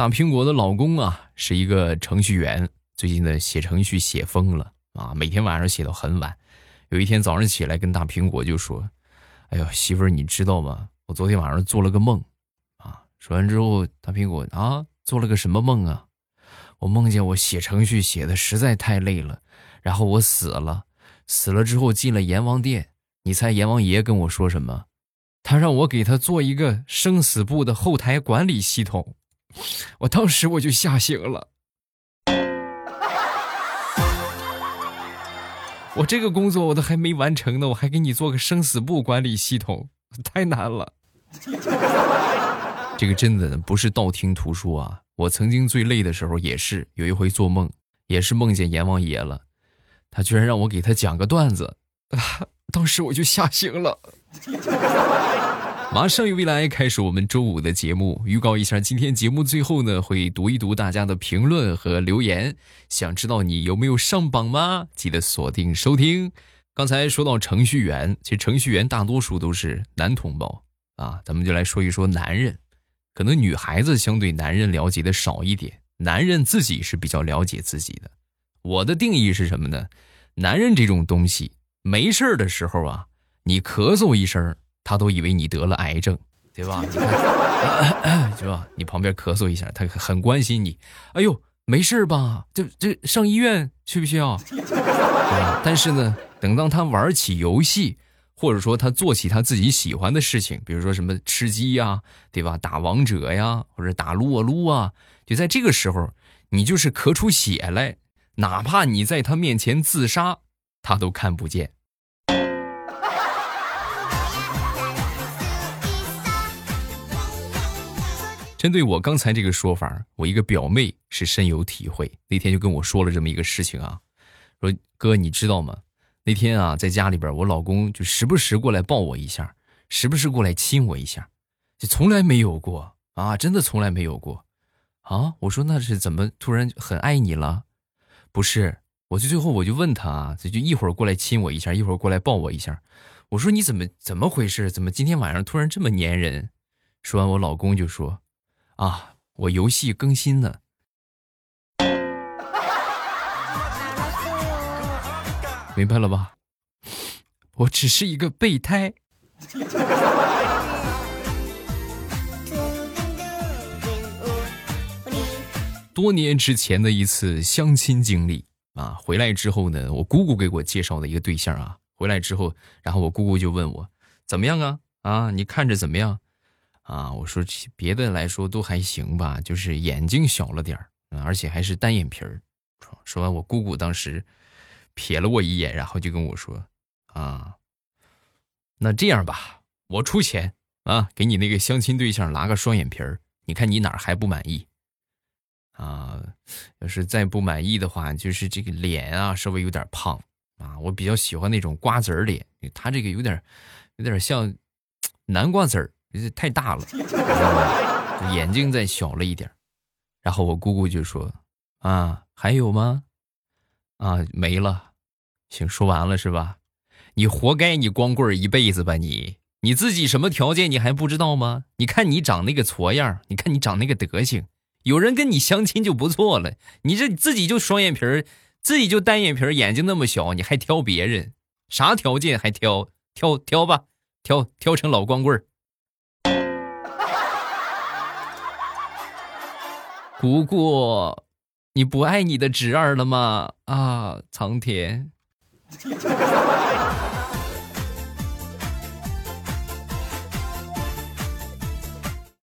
大苹果的老公啊是一个程序员，最近呢写程序写疯了啊，每天晚上写到很晚。有一天早上起来跟大苹果就说：“哎呦，媳妇儿，你知道吗？我昨天晚上做了个梦。”啊，说完之后，大苹果啊做了个什么梦啊？我梦见我写程序写的实在太累了，然后我死了，死了之后进了阎王殿。你猜阎王爷跟我说什么？他让我给他做一个生死簿的后台管理系统。我当时我就吓醒了。我这个工作我都还没完成呢，我还给你做个生死簿管理系统，太难了。这个真的不是道听途说啊！我曾经最累的时候也是有一回做梦，也是梦见阎王爷了，他居然让我给他讲个段子，啊，当时我就吓醒了。马上与未来开始我们周五的节目，预告一下，今天节目最后呢会读一读大家的评论和留言。想知道你有没有上榜吗？记得锁定收听。刚才说到程序员，其实程序员大多数都是男同胞啊，咱们就来说一说男人。可能女孩子相对男人了解的少一点，男人自己是比较了解自己的。我的定义是什么呢？男人这种东西，没事儿的时候啊，你咳嗽一声。他都以为你得了癌症，对吧？你看，是吧？你旁边咳嗽一下，他很关心你。哎呦，没事吧？这这上医院需不需要？但是呢，等到他玩起游戏，或者说他做起他自己喜欢的事情，比如说什么吃鸡呀，对吧？打王者呀，或者打撸啊撸啊，就在这个时候，你就是咳出血来，哪怕你在他面前自杀，他都看不见。针对我刚才这个说法，我一个表妹是深有体会。那天就跟我说了这么一个事情啊，说哥你知道吗？那天啊在家里边，我老公就时不时过来抱我一下，时不时过来亲我一下，就从来没有过啊，真的从来没有过啊。我说那是怎么突然很爱你了？不是，我就最后我就问他啊，这就一会儿过来亲我一下，一会儿过来抱我一下。我说你怎么怎么回事？怎么今天晚上突然这么粘人？说完，我老公就说。啊，我游戏更新呢，明白了吧？我只是一个备胎。多年之前的一次相亲经历啊，回来之后呢，我姑姑给我介绍的一个对象啊，回来之后，然后我姑姑就问我怎么样啊？啊，你看着怎么样？啊，我说别的来说都还行吧，就是眼睛小了点儿，而且还是单眼皮儿。说完，我姑姑当时瞥了我一眼，然后就跟我说：“啊，那这样吧，我出钱啊，给你那个相亲对象拉个双眼皮儿，你看你哪儿还不满意？啊，要是再不满意的话，就是这个脸啊稍微有点胖啊，我比较喜欢那种瓜子儿脸，他这个有点有点像南瓜子儿。”这太大了，眼睛再小了一点然后我姑姑就说：“啊，还有吗？啊，没了。行，说完了是吧？你活该，你光棍一辈子吧你！你自己什么条件你还不知道吗？你看你长那个矬样，你看你长那个德行，有人跟你相亲就不错了。你这自己就双眼皮儿，自己就单眼皮儿，眼睛那么小，你还挑别人？啥条件还挑？挑挑吧，挑挑成老光棍儿。”姑姑，你不爱你的侄儿了吗？啊，苍天！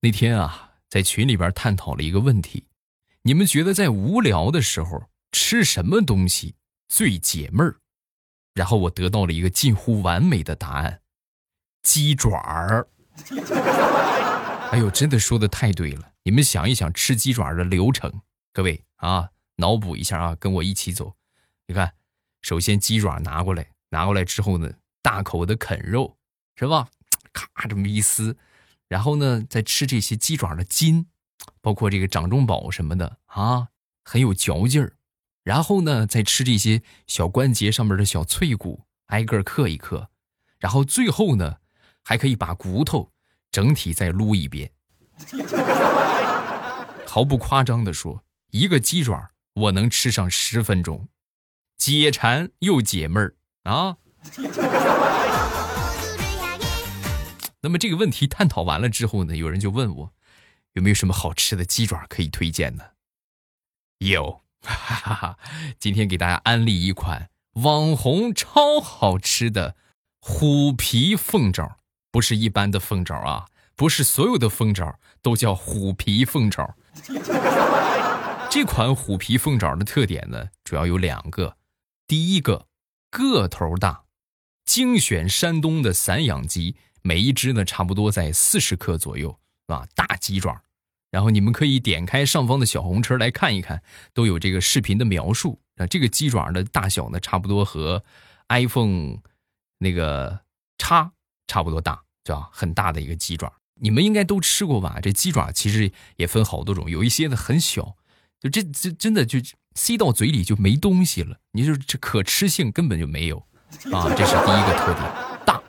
那天啊，在群里边探讨了一个问题：你们觉得在无聊的时候吃什么东西最解闷儿？然后我得到了一个近乎完美的答案：鸡爪儿。哎呦，真的说的太对了！你们想一想吃鸡爪的流程，各位啊，脑补一下啊，跟我一起走。你看，首先鸡爪拿过来，拿过来之后呢，大口的啃肉，是吧？咔这么一撕，然后呢，再吃这些鸡爪的筋，包括这个掌中宝什么的啊，很有嚼劲儿。然后呢，再吃这些小关节上面的小脆骨，挨个嗑一嗑。然后最后呢，还可以把骨头整体再撸一遍。毫不夸张的说，一个鸡爪我能吃上十分钟，解馋又解闷儿啊。那么这个问题探讨完了之后呢，有人就问我，有没有什么好吃的鸡爪可以推荐呢？有，哈哈哈！今天给大家安利一款网红超好吃的虎皮凤爪，不是一般的凤爪啊，不是所有的凤爪都叫虎皮凤爪。这款虎皮凤爪的特点呢，主要有两个，第一个个头大，精选山东的散养鸡。每一只呢，差不多在四十克左右，啊，大鸡爪。然后你们可以点开上方的小红车来看一看，都有这个视频的描述。啊，这个鸡爪的大小呢，差不多和 iPhone 那个叉差不多大，对吧？很大的一个鸡爪，你们应该都吃过吧？这鸡爪其实也分好多种，有一些呢很小，就这这真的就塞到嘴里就没东西了，你就这可吃性根本就没有，啊，这是第一个特点。大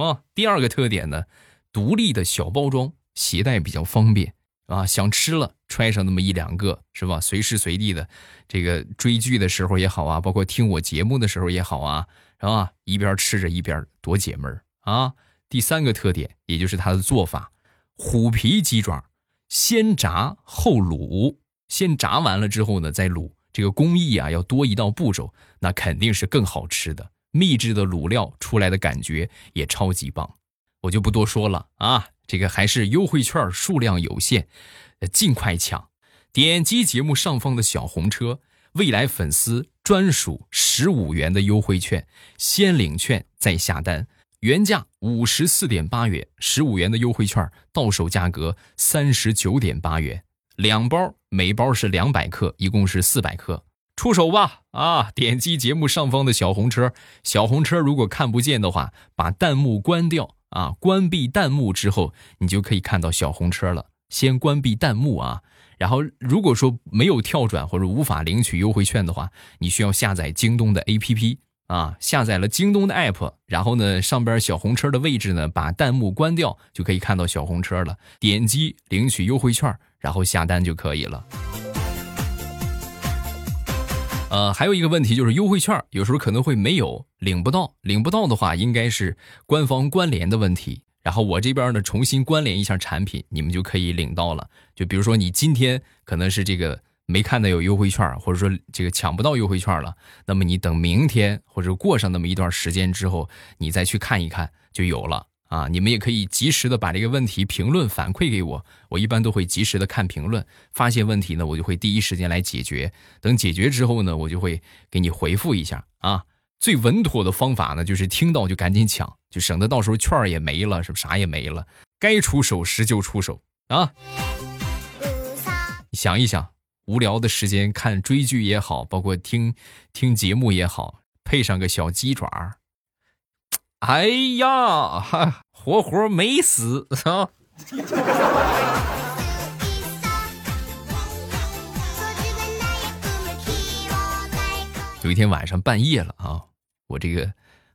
啊，第二个特点呢，独立的小包装，携带比较方便啊。想吃了揣上那么一两个，是吧？随时随地的，这个追剧的时候也好啊，包括听我节目的时候也好啊，是吧？一边吃着一边多解闷儿啊。第三个特点，也就是它的做法，虎皮鸡爪先炸后卤，先炸完了之后呢再卤，这个工艺啊要多一道步骤，那肯定是更好吃的。秘制的卤料出来的感觉也超级棒，我就不多说了啊！这个还是优惠券数量有限，尽快抢！点击节目上方的小红车，未来粉丝专属十五元的优惠券，先领券再下单，原价五十四点八元，十五元的优惠券到手价格三十九点八元，两包，每包是两百克，一共是四百克。出手吧！啊，点击节目上方的小红车，小红车如果看不见的话，把弹幕关掉啊，关闭弹幕之后，你就可以看到小红车了。先关闭弹幕啊，然后如果说没有跳转或者无法领取优惠券的话，你需要下载京东的 APP 啊，下载了京东的 APP，然后呢，上边小红车的位置呢，把弹幕关掉，就可以看到小红车了。点击领取优惠券，然后下单就可以了。呃，还有一个问题就是优惠券有时候可能会没有领不到，领不到的话应该是官方关联的问题。然后我这边呢重新关联一下产品，你们就可以领到了。就比如说你今天可能是这个没看到有优惠券，或者说这个抢不到优惠券了，那么你等明天或者过上那么一段时间之后，你再去看一看就有了。啊，你们也可以及时的把这个问题评论反馈给我，我一般都会及时的看评论，发现问题呢，我就会第一时间来解决。等解决之后呢，我就会给你回复一下啊。最稳妥的方法呢，就是听到就赶紧抢，就省得到时候券儿也没了，是不啥也没了。该出手时就出手啊。你想一想，无聊的时间看追剧也好，包括听听节目也好，配上个小鸡爪儿。哎呀，活活没死啊！有一天晚上半夜了啊，我这个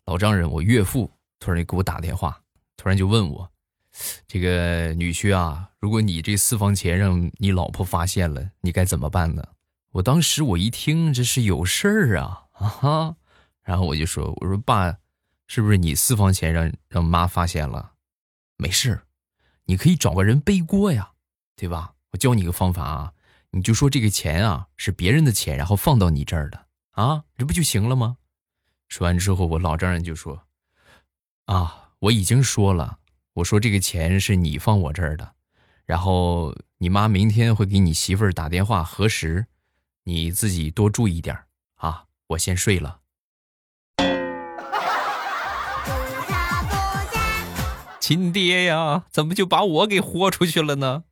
老丈人，我岳父突然给我打电话，突然就问我：“这个女婿啊，如果你这私房钱让你老婆发现了，你该怎么办呢？”我当时我一听这是有事儿啊啊哈，然后我就说：“我说爸。”是不是你私房钱让让妈发现了？没事，你可以找个人背锅呀，对吧？我教你个方法啊，你就说这个钱啊是别人的钱，然后放到你这儿的啊，这不就行了吗？说完之后，我老丈人就说：“啊，我已经说了，我说这个钱是你放我这儿的，然后你妈明天会给你媳妇儿打电话核实，你自己多注意点啊。我先睡了。”亲爹呀，怎么就把我给豁出去了呢？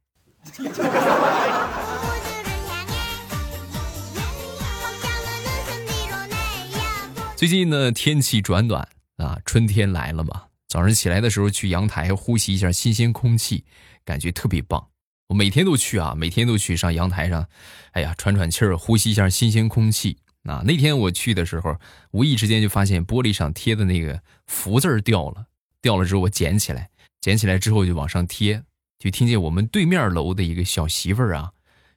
最近呢，天气转暖啊，春天来了嘛。早上起来的时候去阳台呼吸一下新鲜空气，感觉特别棒。我每天都去啊，每天都去上阳台上，哎呀，喘喘气儿，呼吸一下新鲜空气。啊，那天我去的时候，无意之间就发现玻璃上贴的那个福字儿掉了。掉了之后，我捡起来，捡起来之后就往上贴，就听见我们对面楼的一个小媳妇儿啊，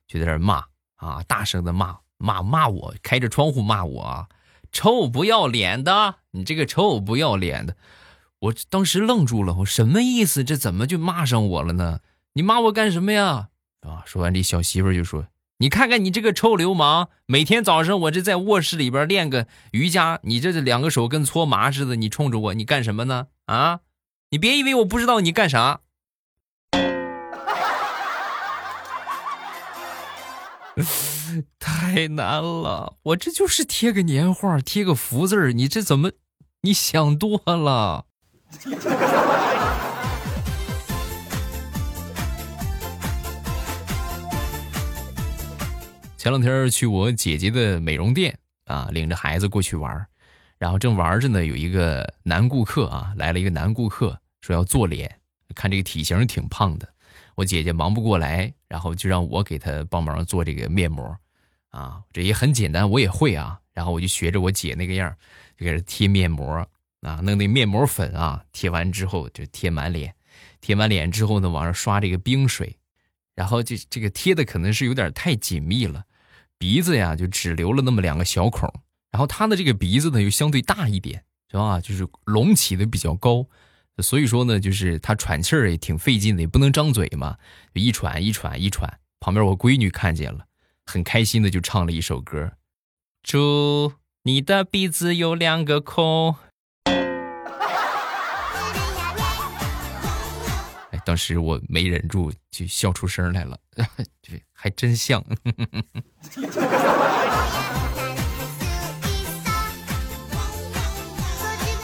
就在那骂啊，大声的骂骂骂我，开着窗户骂我啊，臭不要脸的，你这个臭不要脸的！我当时愣住了，我什么意思？这怎么就骂上我了呢？你骂我干什么呀？啊！说完，这小媳妇就说：“你看看你这个臭流氓，每天早上我这在卧室里边练个瑜伽，你这两个手跟搓麻似的，你冲着我，你干什么呢？啊！你别以为我不知道你干啥。”太难了，我这就是贴个年画，贴个福字儿，你这怎么？你想多了。前两天去我姐姐的美容店啊，领着孩子过去玩，然后正玩着呢，有一个男顾客啊，来了一个男顾客，说要做脸，看这个体型挺胖的。我姐姐忙不过来，然后就让我给她帮忙做这个面膜，啊，这也很简单，我也会啊。然后我就学着我姐那个样，就给她贴面膜啊，弄那面膜粉啊，贴完之后就贴满脸，贴满脸之后呢，往上刷这个冰水，然后这这个贴的可能是有点太紧密了，鼻子呀就只留了那么两个小孔，然后他的这个鼻子呢又相对大一点，是吧？就是隆起的比较高。所以说呢，就是他喘气儿也挺费劲的，也不能张嘴嘛，就一喘一喘一喘。旁边我闺女看见了，很开心的就唱了一首歌：“猪你的鼻子有两个孔。”当时我没忍住就笑出声来了，这还真像。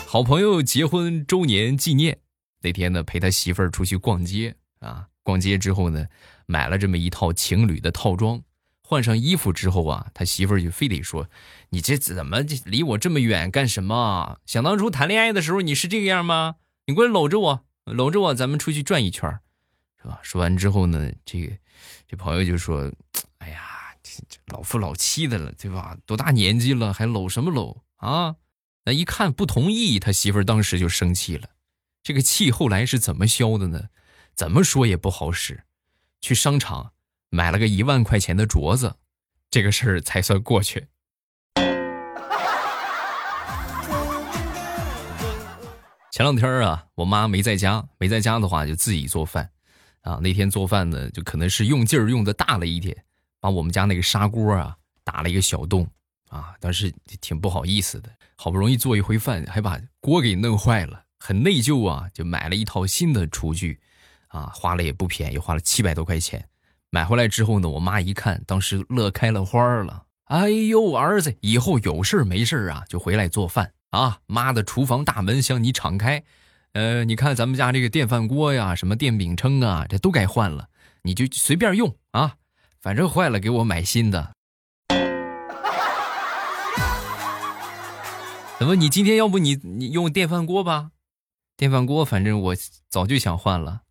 好朋友结婚周年纪念那天呢，陪他媳妇儿出去逛街啊。逛街之后呢，买了这么一套情侣的套装。换上衣服之后啊，他媳妇儿就非得说：“你这怎么离我这么远干什么？想当初谈恋爱的时候你是这个样吗？你过来搂着我，搂着我，咱们出去转一圈，是吧？”说完之后呢，这个这朋友就说：“哎呀，这这老夫老妻的了，对吧？多大年纪了，还搂什么搂啊？”那一看不同意，他媳妇儿当时就生气了。这个气后来是怎么消的呢？怎么说也不好使。去商场买了个一万块钱的镯子，这个事儿才算过去。前两天啊，我妈没在家，没在家的话就自己做饭。啊，那天做饭呢，就可能是用劲儿用的大了一点，把我们家那个砂锅啊打了一个小洞。啊，当时挺不好意思的，好不容易做一回饭，还把锅给弄坏了，很内疚啊，就买了一套新的厨具，啊，花了也不便宜，花了七百多块钱。买回来之后呢，我妈一看，当时乐开了花了。哎呦，儿子，以后有事没事啊，就回来做饭啊。妈的厨房大门向你敞开，呃，你看咱们家这个电饭锅呀，什么电饼铛啊，这都该换了，你就随便用啊，反正坏了给我买新的。怎么？你今天要不你你用电饭锅吧？电饭锅反正我早就想换了。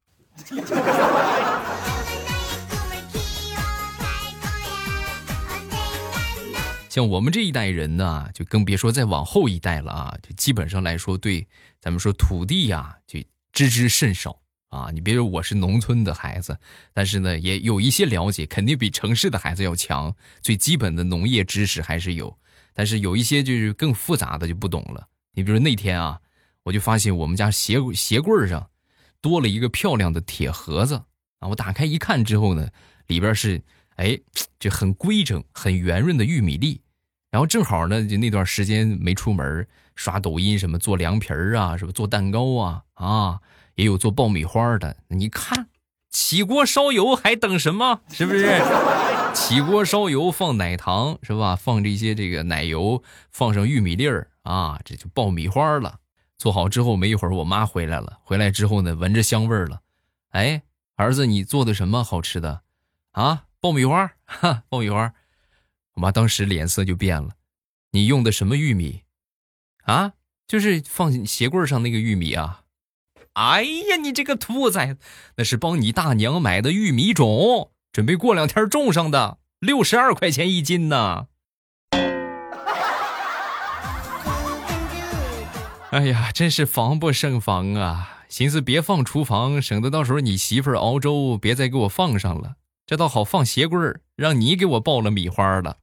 像我们这一代人呢，就更别说再往后一代了啊！就基本上来说，对咱们说土地呀，就知之甚少啊。你别说我是农村的孩子，但是呢，也有一些了解，肯定比城市的孩子要强。最基本的农业知识还是有。但是有一些就是更复杂的就不懂了。你比如那天啊，我就发现我们家鞋鞋柜上多了一个漂亮的铁盒子啊。我打开一看之后呢，里边是哎就很规整、很圆润的玉米粒。然后正好呢，就那段时间没出门，刷抖音什么做凉皮儿啊，什么做蛋糕啊啊，也有做爆米花的。你看，起锅烧油还等什么？是不是？起锅烧油，放奶糖是吧？放这些这个奶油，放上玉米粒儿啊，这就爆米花了。做好之后没一会儿，我妈回来了。回来之后呢，闻着香味儿了。哎，儿子，你做的什么好吃的？啊，爆米花，哈，爆米花。我妈当时脸色就变了。你用的什么玉米？啊，就是放鞋柜上那个玉米啊。哎呀，你这个兔崽子，那是帮你大娘买的玉米种。准备过两天种上的，六十二块钱一斤呢。哎呀，真是防不胜防啊！寻思别放厨房，省得到时候你媳妇儿熬粥别再给我放上了。这倒好放鞋柜儿，让你给我爆了米花了。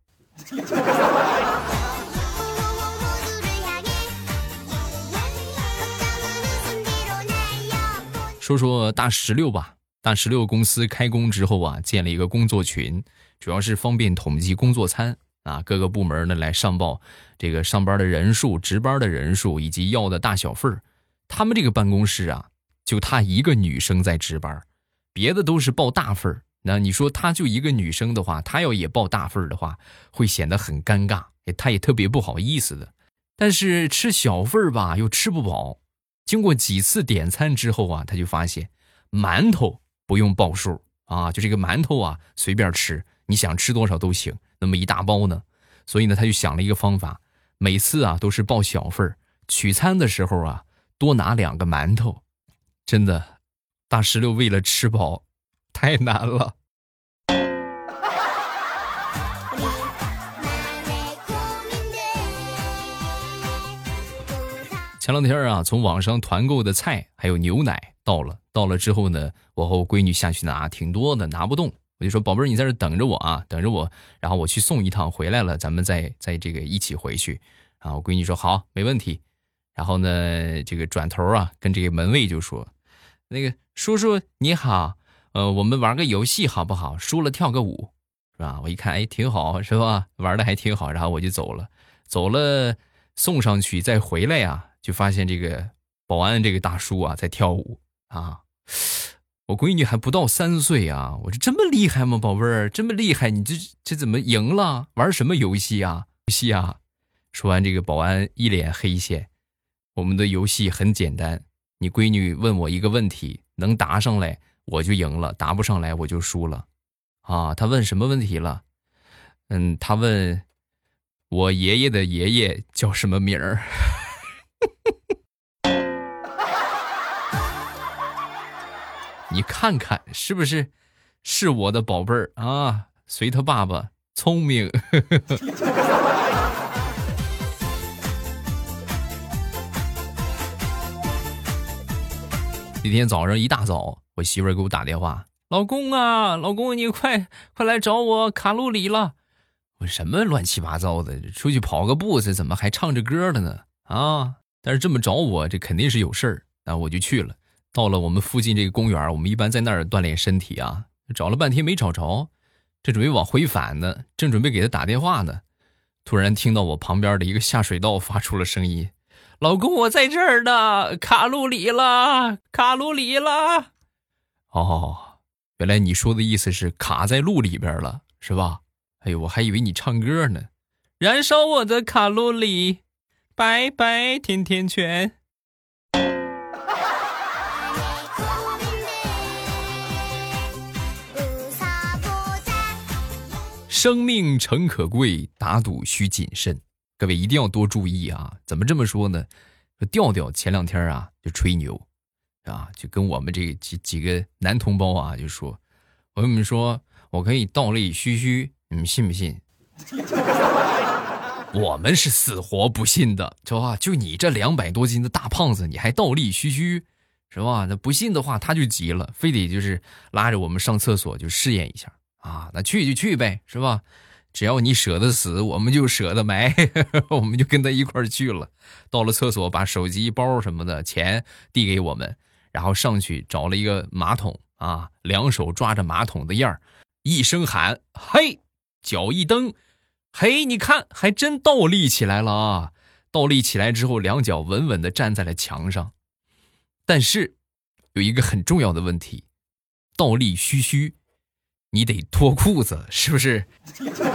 说说大石榴吧，大石榴公司开工之后啊，建了一个工作群，主要是方便统计工作餐啊，各个部门呢来上报这个上班的人数、值班的人数以及要的大小份儿。他们这个办公室啊，就她一个女生在值班，别的都是报大份儿。那你说她就一个女生的话，她要也报大份儿的话，会显得很尴尬，她也特别不好意思的。但是吃小份儿吧，又吃不饱。经过几次点餐之后啊，他就发现馒头不用报数啊，就这个馒头啊随便吃，你想吃多少都行，那么一大包呢。所以呢，他就想了一个方法，每次啊都是报小份儿，取餐的时候啊多拿两个馒头。真的，大石榴为了吃饱，太难了。前两天啊，从网上团购的菜还有牛奶到了，到了之后呢，我和我闺女下去拿，挺多的，拿不动，我就说宝贝儿，你在这等着我啊，等着我，然后我去送一趟，回来了咱们再再这个一起回去。啊，我闺女说好，没问题。然后呢，这个转头啊，跟这个门卫就说，那个叔叔你好，呃，我们玩个游戏好不好？输了跳个舞，是吧？我一看，哎，挺好，是吧？玩的还挺好，然后我就走了，走了送上去再回来呀。就发现这个保安这个大叔啊在跳舞啊，我闺女还不到三岁啊，我说这么厉害吗，宝贝儿，这么厉害，你这这怎么赢了？玩什么游戏啊？游戏啊！说完这个保安一脸黑线，我们的游戏很简单，你闺女问我一个问题，能答上来我就赢了，答不上来我就输了，啊，他问什么问题了？嗯，他问我爷爷的爷爷叫什么名儿？你看看是不是，是我的宝贝儿啊？随他爸爸聪明。那天早上一大早，我媳妇给我打电话：“老公啊，老公，你快快来找我，卡路里了。”我什么乱七八糟的？出去跑个步子，怎么还唱着歌了呢？啊！但是这么找我，这肯定是有事儿啊！我就去了。到了我们附近这个公园，我们一般在那儿锻炼身体啊。找了半天没找着，正准备往回返呢，正准备给他打电话呢，突然听到我旁边的一个下水道发出了声音：“老公，我在这儿呢，卡路里了，卡路里了。”哦，原来你说的意思是卡在路里边了，是吧？哎呦，我还以为你唱歌呢，燃烧我的卡路里。拜拜，甜甜圈。生命诚可贵，打赌需谨慎。各位一定要多注意啊！怎么这么说呢？调调前两天啊就吹牛，啊，就跟我们这几几个男同胞啊就说：“我跟你们说，我可以倒立嘘嘘，你们信不信？” 我们是死活不信的，是吧？就你这两百多斤的大胖子，你还倒立嘘嘘，是吧？那不信的话，他就急了，非得就是拉着我们上厕所就试验一下啊。那去就去呗，是吧？只要你舍得死，我们就舍得埋，我们就跟他一块去了。到了厕所，把手机包什么的钱递给我们，然后上去找了一个马桶啊，两手抓着马桶的样儿，一声喊：“嘿！”脚一蹬。嘿，你看，还真倒立起来了啊！倒立起来之后，两脚稳稳的站在了墙上。但是，有一个很重要的问题，倒立嘘嘘，你得脱裤子，是不是？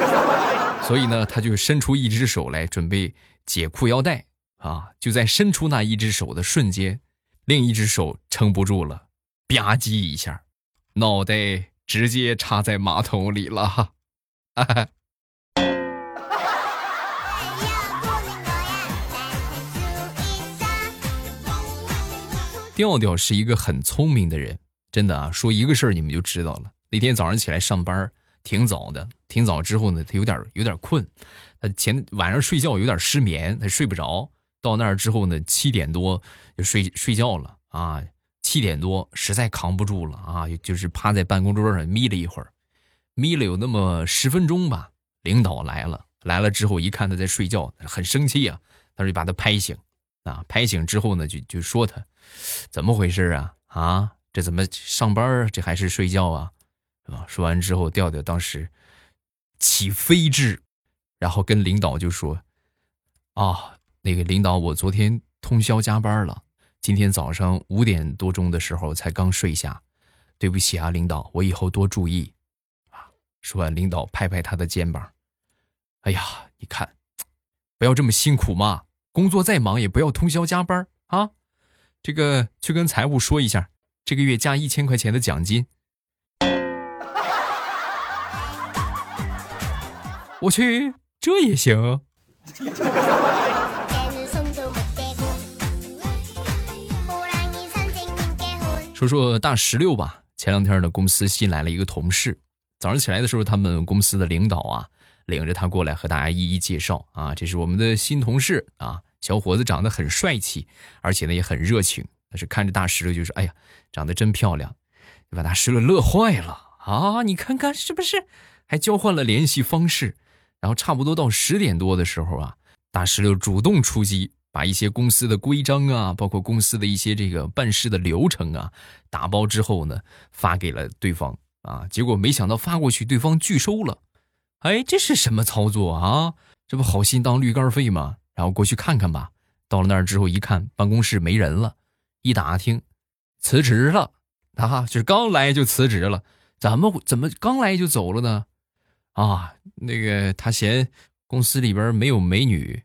所以呢，他就伸出一只手来准备解裤腰带啊！就在伸出那一只手的瞬间，另一只手撑不住了，吧唧一下，脑袋直接插在马桶里了，哈哈。调调是一个很聪明的人，真的啊！说一个事儿你们就知道了。那天早上起来上班挺早的，挺早之后呢，他有点有点困，他前晚上睡觉有点失眠，他睡不着。到那儿之后呢，七点多就睡睡觉了啊！七点多实在扛不住了啊，就是趴在办公桌上眯了一会儿，眯了有那么十分钟吧，领导来了，来了之后一看他在睡觉，很生气啊，他就把他拍醒，啊，拍醒之后呢，就就说他，怎么回事啊？啊，这怎么上班这还是睡觉啊？是吧？说完之后，调调当时起飞智，然后跟领导就说，啊，那个领导，我昨天通宵加班了，今天早上五点多钟的时候才刚睡下，对不起啊，领导，我以后多注意。啊说完，领导拍拍他的肩膀：“哎呀，你看，不要这么辛苦嘛！工作再忙也不要通宵加班啊！这个去跟财务说一下，这个月加一千块钱的奖金。”我去，这也行？说说大石榴吧。前两天呢，公司新来了一个同事。早上起来的时候，他们公司的领导啊，领着他过来和大家一一介绍啊，这是我们的新同事啊，小伙子长得很帅气，而且呢也很热情。但是看着大石榴就说：“哎呀，长得真漂亮。”就把大石榴乐坏了啊！你看看是不是？还交换了联系方式。然后差不多到十点多的时候啊，大石榴主动出击，把一些公司的规章啊，包括公司的一些这个办事的流程啊，打包之后呢，发给了对方。啊！结果没想到发过去，对方拒收了。哎，这是什么操作啊？这不好心当驴肝肺吗？然后过去看看吧。到了那儿之后一看，办公室没人了。一打听，辞职了。啊，就是刚来就辞职了。怎么怎么刚来就走了呢？啊，那个他嫌公司里边没有美女，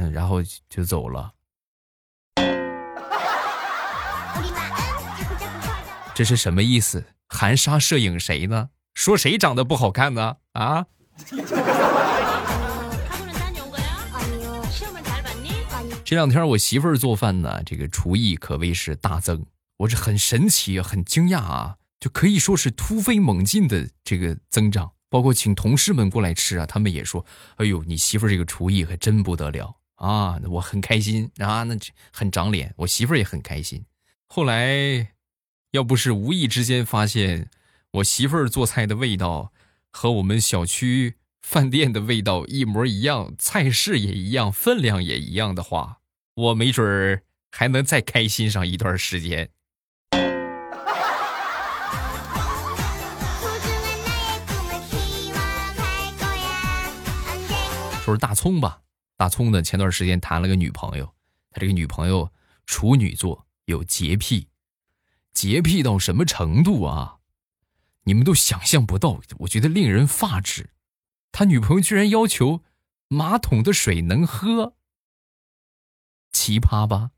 嗯，然后就走了。这是什么意思？含沙射影谁呢？说谁长得不好看呢？啊！这两天我媳妇儿做饭呢，这个厨艺可谓是大增，我是很神奇、很惊讶啊，就可以说是突飞猛进的这个增长。包括请同事们过来吃啊，他们也说：“哎呦，你媳妇儿这个厨艺可真不得了啊！”我很开心啊，那很长脸，我媳妇儿也很开心。后来。要不是无意之间发现我媳妇儿做菜的味道和我们小区饭店的味道一模一样，菜式也一样，分量也一样的话，我没准儿还能再开心上一段时间。说是大葱吧，大葱呢前段时间谈了个女朋友，他这个女朋友处女座，有洁癖。洁癖到什么程度啊？你们都想象不到，我觉得令人发指。他女朋友居然要求马桶的水能喝，奇葩吧？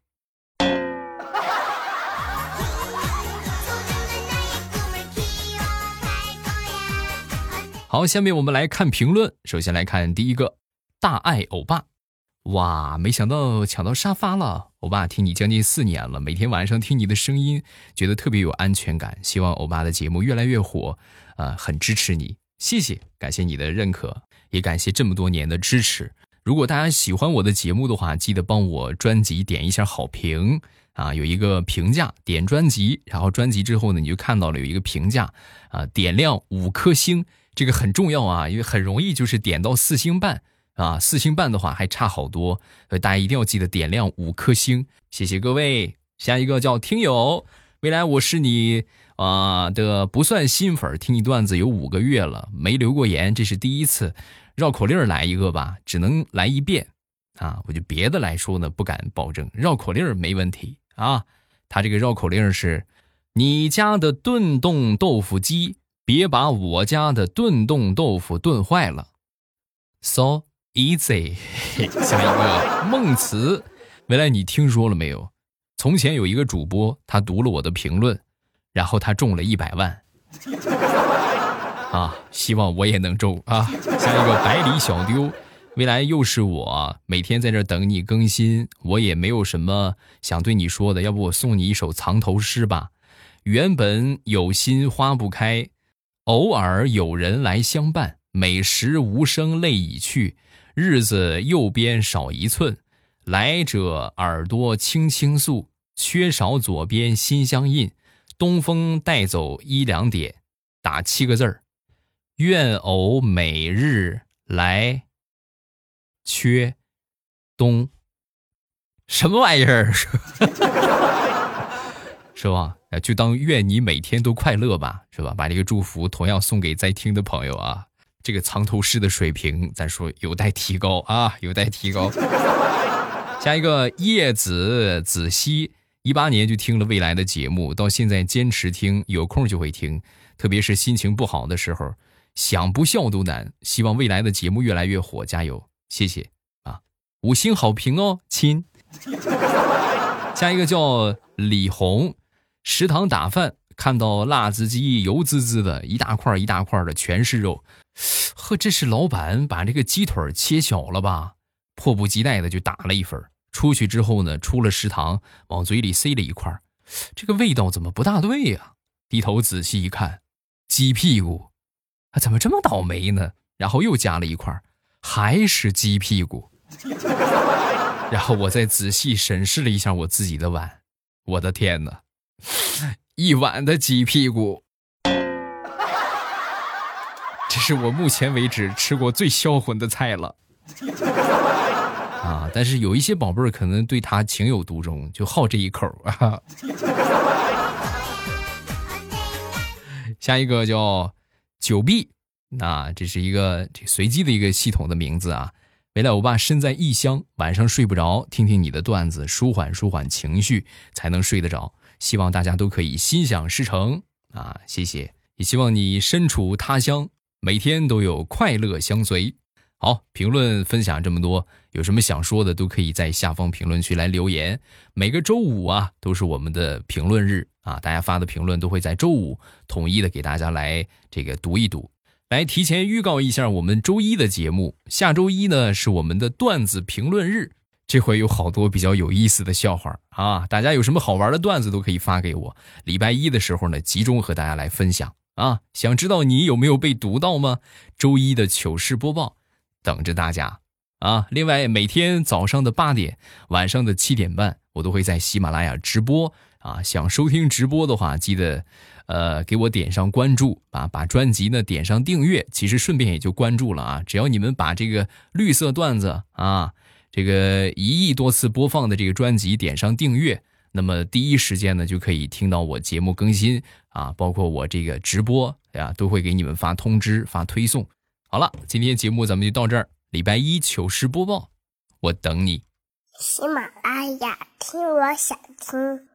好，下面我们来看评论。首先来看第一个，大爱欧巴。哇，没想到抢到沙发了！欧巴听你将近四年了，每天晚上听你的声音，觉得特别有安全感。希望欧巴的节目越来越火，啊，很支持你，谢谢，感谢你的认可，也感谢这么多年的支持。如果大家喜欢我的节目的话，记得帮我专辑点一下好评啊，有一个评价，点专辑，然后专辑之后呢，你就看到了有一个评价啊，点亮五颗星，这个很重要啊，因为很容易就是点到四星半。啊，四星半的话还差好多，所以大家一定要记得点亮五颗星，谢谢各位。下一个叫听友，未来我是你啊的不算新粉，听你段子有五个月了，没留过言，这是第一次。绕口令来一个吧，只能来一遍啊，我就别的来说呢不敢保证，绕口令没问题啊。他这个绕口令是：你家的炖冻豆腐机，别把我家的炖冻豆腐炖坏了。So。Easy，下一个梦词，未来你听说了没有？从前有一个主播，他读了我的评论，然后他中了一百万。啊，希望我也能中啊！下一个百里小丢，未来又是我，每天在这等你更新，我也没有什么想对你说的，要不我送你一首藏头诗吧？原本有心花不开，偶尔有人来相伴，每时无声泪已去。日子右边少一寸，来者耳朵轻轻诉，缺少左边心相印。东风带走一两点，打七个字儿：愿偶每日来缺东，什么玩意儿？是吧？就当愿你每天都快乐吧，是吧？把这个祝福同样送给在听的朋友啊。这个藏头诗的水平，咱说有待提高啊，有待提高。下一个叶子子熙，一八年就听了未来的节目，到现在坚持听，有空就会听，特别是心情不好的时候，想不笑都难。希望未来的节目越来越火，加油！谢谢啊，五星好评哦，亲。下一个叫李红。食堂打饭，看到辣子鸡油滋滋的，一大块一大块的，全是肉。呵，这是老板把这个鸡腿切小了吧？迫不及待的就打了一份。出去之后呢，出了食堂，往嘴里塞了一块，这个味道怎么不大对呀？低头仔细一看，鸡屁股，啊，怎么这么倒霉呢？然后又加了一块，还是鸡屁股。然后我再仔细审视了一下我自己的碗，我的天哪！一碗的鸡屁股，是我目前为止吃过最销魂的菜了。啊！但是有一些宝贝儿可能对他情有独钟，就好这一口啊。下一个叫九 B，那这是一个这随机的一个系统的名字啊。未来欧巴身在异乡，晚上睡不着，听听你的段子，舒缓舒缓情绪，才能睡得着。希望大家都可以心想事成啊！谢谢，也希望你身处他乡，每天都有快乐相随。好，评论分享这么多，有什么想说的都可以在下方评论区来留言。每个周五啊，都是我们的评论日啊，大家发的评论都会在周五统一的给大家来这个读一读。来提前预告一下我们周一的节目，下周一呢是我们的段子评论日。这回有好多比较有意思的笑话啊！大家有什么好玩的段子都可以发给我。礼拜一的时候呢，集中和大家来分享啊！想知道你有没有被读到吗？周一的糗事播报等着大家啊！另外，每天早上的八点、晚上的七点半，我都会在喜马拉雅直播啊！想收听直播的话，记得呃给我点上关注啊，把专辑呢点上订阅，其实顺便也就关注了啊！只要你们把这个绿色段子啊。这个一亿多次播放的这个专辑，点上订阅，那么第一时间呢就可以听到我节目更新啊，包括我这个直播呀，都会给你们发通知、发推送。好了，今天节目咱们就到这儿，礼拜一糗事播报，我等你。喜马拉雅听，我想听。